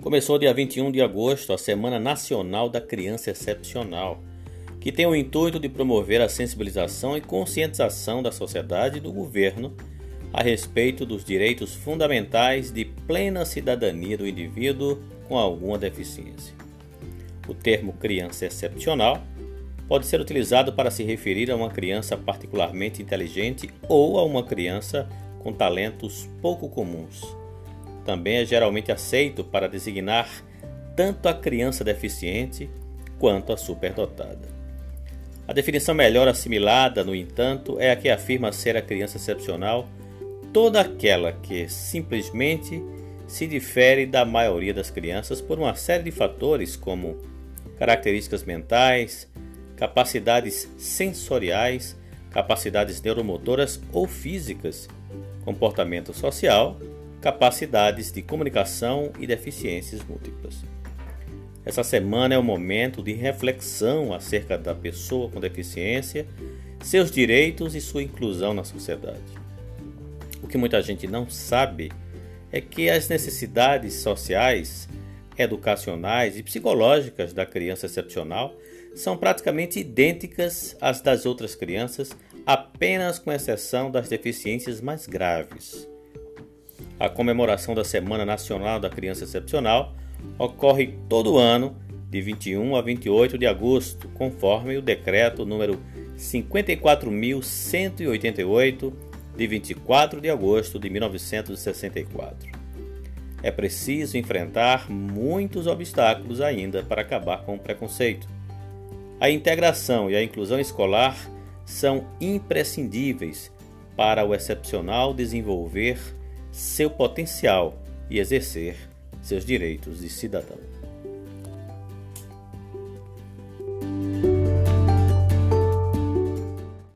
Começou dia 21 de agosto a Semana Nacional da Criança Excepcional, que tem o intuito de promover a sensibilização e conscientização da sociedade e do governo a respeito dos direitos fundamentais de plena cidadania do indivíduo com alguma deficiência. O termo criança excepcional pode ser utilizado para se referir a uma criança particularmente inteligente ou a uma criança com talentos pouco comuns também é geralmente aceito para designar tanto a criança deficiente quanto a superdotada. A definição melhor assimilada, no entanto, é a que afirma ser a criança excepcional toda aquela que simplesmente se difere da maioria das crianças por uma série de fatores como características mentais, capacidades sensoriais, capacidades neuromotoras ou físicas, comportamento social capacidades de comunicação e deficiências múltiplas. Essa semana é o momento de reflexão acerca da pessoa com deficiência, seus direitos e sua inclusão na sociedade. O que muita gente não sabe é que as necessidades sociais, educacionais e psicológicas da criança excepcional são praticamente idênticas às das outras crianças, apenas com exceção das deficiências mais graves. A comemoração da Semana Nacional da Criança Excepcional ocorre todo ano, de 21 a 28 de agosto, conforme o decreto número 54.188, de 24 de agosto de 1964. É preciso enfrentar muitos obstáculos ainda para acabar com o preconceito. A integração e a inclusão escolar são imprescindíveis para o excepcional desenvolver seu potencial e exercer seus direitos de cidadão.